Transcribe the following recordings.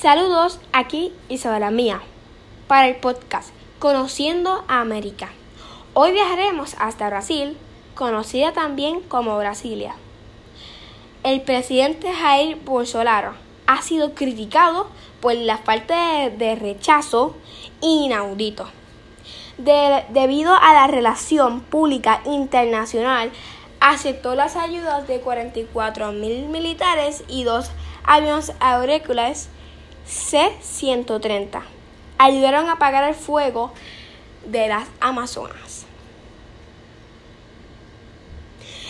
Saludos, aquí Isabela Mía, para el podcast Conociendo a América. Hoy viajaremos hasta Brasil, conocida también como Brasilia. El presidente Jair Bolsonaro ha sido criticado por la falta de, rechazo inaudito. debido a la relación pública internacional, aceptó las ayudas de 44 mil militares y dos aviones agrícolas C-130 ayudaron a apagar el fuego de las Amazonas.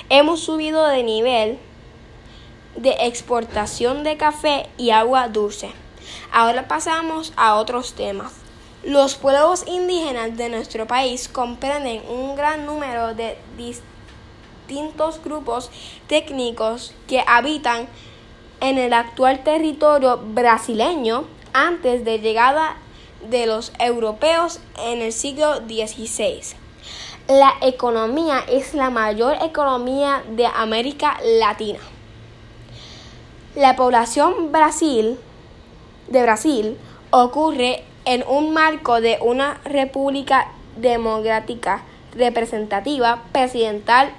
Hemos subido de nivel de exportación de café y agua dulce. Ahora pasamos a otros temas. Los pueblos indígenas de nuestro país comprenden un gran número de distintos grupos técnicos que habitan en el actual territorio brasileño antes de llegada de los europeos en el siglo XVI. La economía es la mayor economía de América Latina. La población Brasil, de Brasil ocurre en un marco de una república democrática representativa presidencial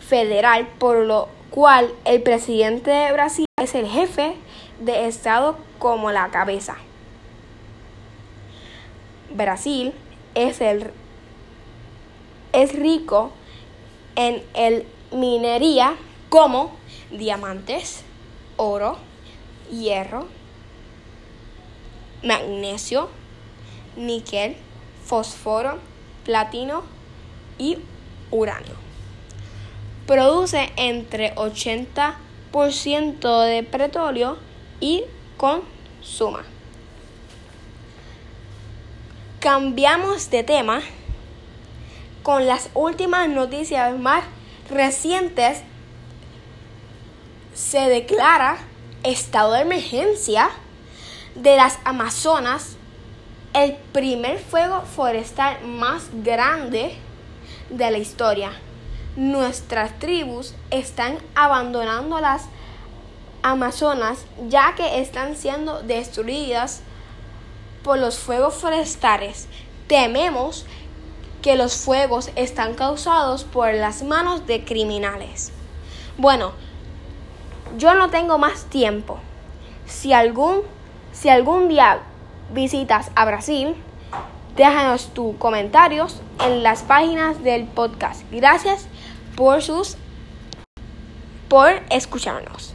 federal, por lo cual el presidente de Brasil es el jefe de Estado como la cabeza. Brasil es, el, es rico en el minería como diamantes, oro, hierro, magnesio, níquel, fósforo, platino y uranio. Produce entre 80 ciento de petróleo y consuma. Cambiamos de tema con las últimas noticias más recientes. Se declara estado de emergencia de las Amazonas, el primer fuego forestal más grande de la historia nuestras tribus están abandonando las Amazonas ya que están siendo destruidas por los fuegos forestales. Tememos que los fuegos están causados por las manos de criminales. Bueno, yo no tengo más tiempo. Si algún, si algún día visitas a Brasil, déjanos tus comentarios en las páginas del podcast. Gracias por sus por escucharnos.